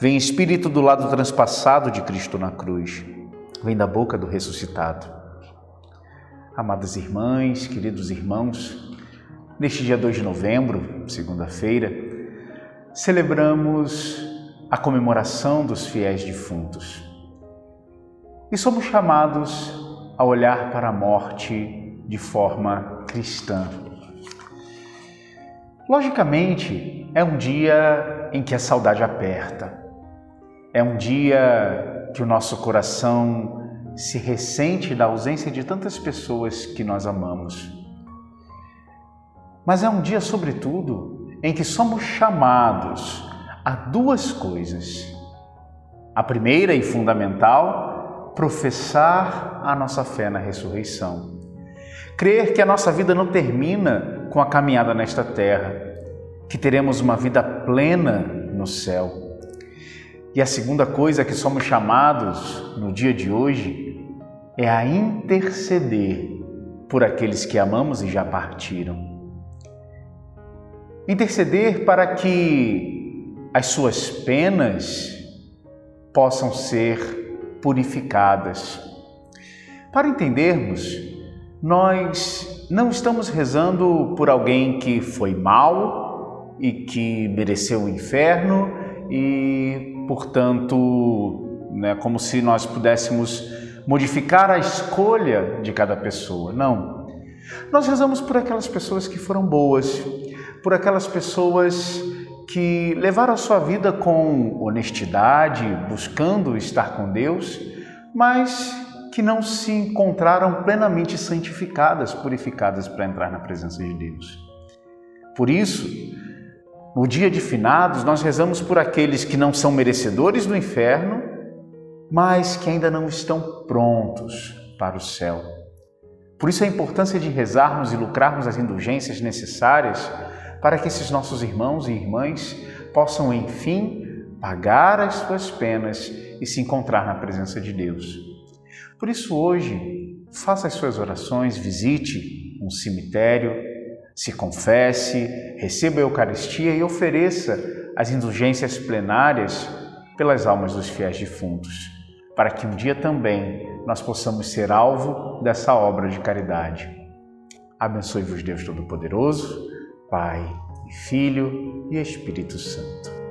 Vem Espírito do lado transpassado de Cristo na cruz, vem da boca do ressuscitado. Amadas irmãs, queridos irmãos, neste dia 2 de novembro, segunda-feira, celebramos a comemoração dos fiéis defuntos. E somos chamados a olhar para a morte de forma cristã. Logicamente, é um dia em que a saudade aperta, é um dia que o nosso coração se ressente da ausência de tantas pessoas que nós amamos. Mas é um dia, sobretudo, em que somos chamados a duas coisas. A primeira e fundamental, professar a nossa fé na ressurreição. Crer que a nossa vida não termina com a caminhada nesta terra, que teremos uma vida plena no céu e a segunda coisa que somos chamados no dia de hoje é a interceder por aqueles que amamos e já partiram. Interceder para que as suas penas possam ser purificadas. Para entendermos, nós não estamos rezando por alguém que foi mal e que mereceu o inferno e portanto, né, como se nós pudéssemos modificar a escolha de cada pessoa. Não. Nós rezamos por aquelas pessoas que foram boas, por aquelas pessoas que levaram a sua vida com honestidade, buscando estar com Deus, mas que não se encontraram plenamente santificadas, purificadas para entrar na presença de Deus. Por isso, no dia de finados, nós rezamos por aqueles que não são merecedores do inferno, mas que ainda não estão prontos para o céu. Por isso a importância de rezarmos e lucrarmos as indulgências necessárias para que esses nossos irmãos e irmãs possam, enfim, pagar as suas penas e se encontrar na presença de Deus. Por isso, hoje, faça as suas orações, visite um cemitério, se confesse, receba a Eucaristia e ofereça as indulgências plenárias pelas almas dos fiéis defuntos, para que um dia também nós possamos ser alvo dessa obra de caridade. Abençoe-vos Deus Todo-Poderoso, Pai Filho e Espírito Santo.